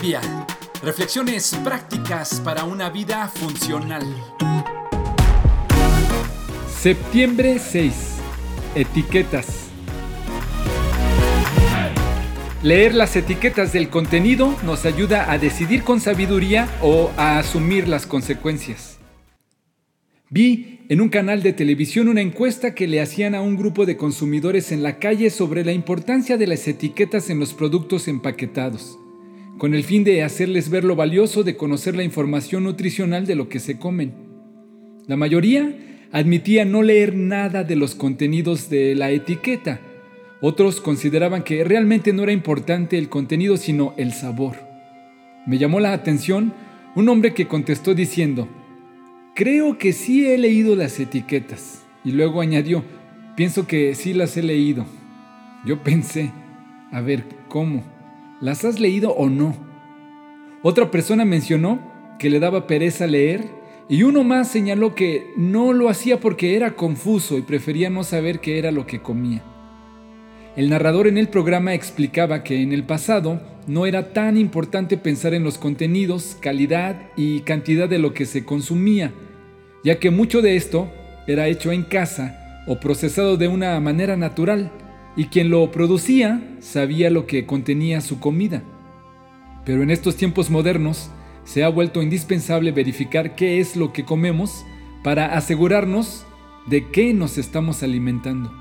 día. Reflexiones prácticas para una vida funcional. Septiembre 6. Etiquetas. Leer las etiquetas del contenido nos ayuda a decidir con sabiduría o a asumir las consecuencias. Vi en un canal de televisión una encuesta que le hacían a un grupo de consumidores en la calle sobre la importancia de las etiquetas en los productos empaquetados, con el fin de hacerles ver lo valioso de conocer la información nutricional de lo que se comen. La mayoría admitía no leer nada de los contenidos de la etiqueta. Otros consideraban que realmente no era importante el contenido sino el sabor. Me llamó la atención un hombre que contestó diciendo, Creo que sí he leído las etiquetas. Y luego añadió, pienso que sí las he leído. Yo pensé, a ver, ¿cómo? ¿Las has leído o no? Otra persona mencionó que le daba pereza leer y uno más señaló que no lo hacía porque era confuso y prefería no saber qué era lo que comía. El narrador en el programa explicaba que en el pasado no era tan importante pensar en los contenidos, calidad y cantidad de lo que se consumía, ya que mucho de esto era hecho en casa o procesado de una manera natural, y quien lo producía sabía lo que contenía su comida. Pero en estos tiempos modernos se ha vuelto indispensable verificar qué es lo que comemos para asegurarnos de qué nos estamos alimentando.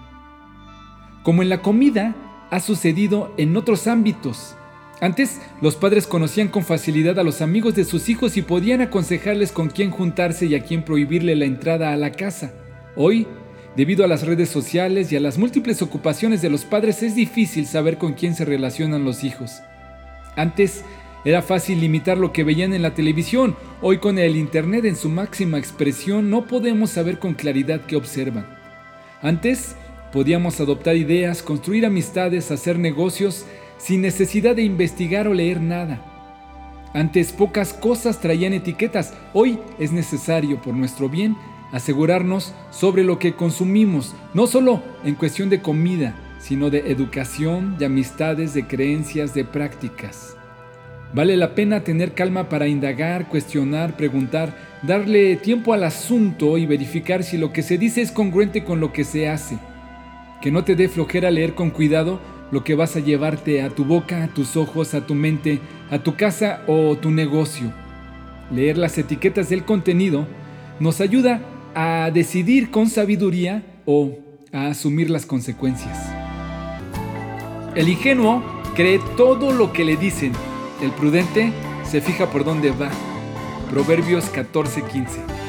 Como en la comida, ha sucedido en otros ámbitos, antes, los padres conocían con facilidad a los amigos de sus hijos y podían aconsejarles con quién juntarse y a quién prohibirle la entrada a la casa. Hoy, debido a las redes sociales y a las múltiples ocupaciones de los padres, es difícil saber con quién se relacionan los hijos. Antes, era fácil limitar lo que veían en la televisión. Hoy con el Internet en su máxima expresión no podemos saber con claridad qué observan. Antes podíamos adoptar ideas, construir amistades, hacer negocios sin necesidad de investigar o leer nada. Antes pocas cosas traían etiquetas, hoy es necesario, por nuestro bien, asegurarnos sobre lo que consumimos, no solo en cuestión de comida, sino de educación, de amistades, de creencias, de prácticas. Vale la pena tener calma para indagar, cuestionar, preguntar, darle tiempo al asunto y verificar si lo que se dice es congruente con lo que se hace. Que no te dé flojera leer con cuidado lo que vas a llevarte a tu boca, a tus ojos, a tu mente, a tu casa o tu negocio. Leer las etiquetas del contenido nos ayuda a decidir con sabiduría o a asumir las consecuencias. El ingenuo cree todo lo que le dicen. El prudente se fija por dónde va. Proverbios 14:15.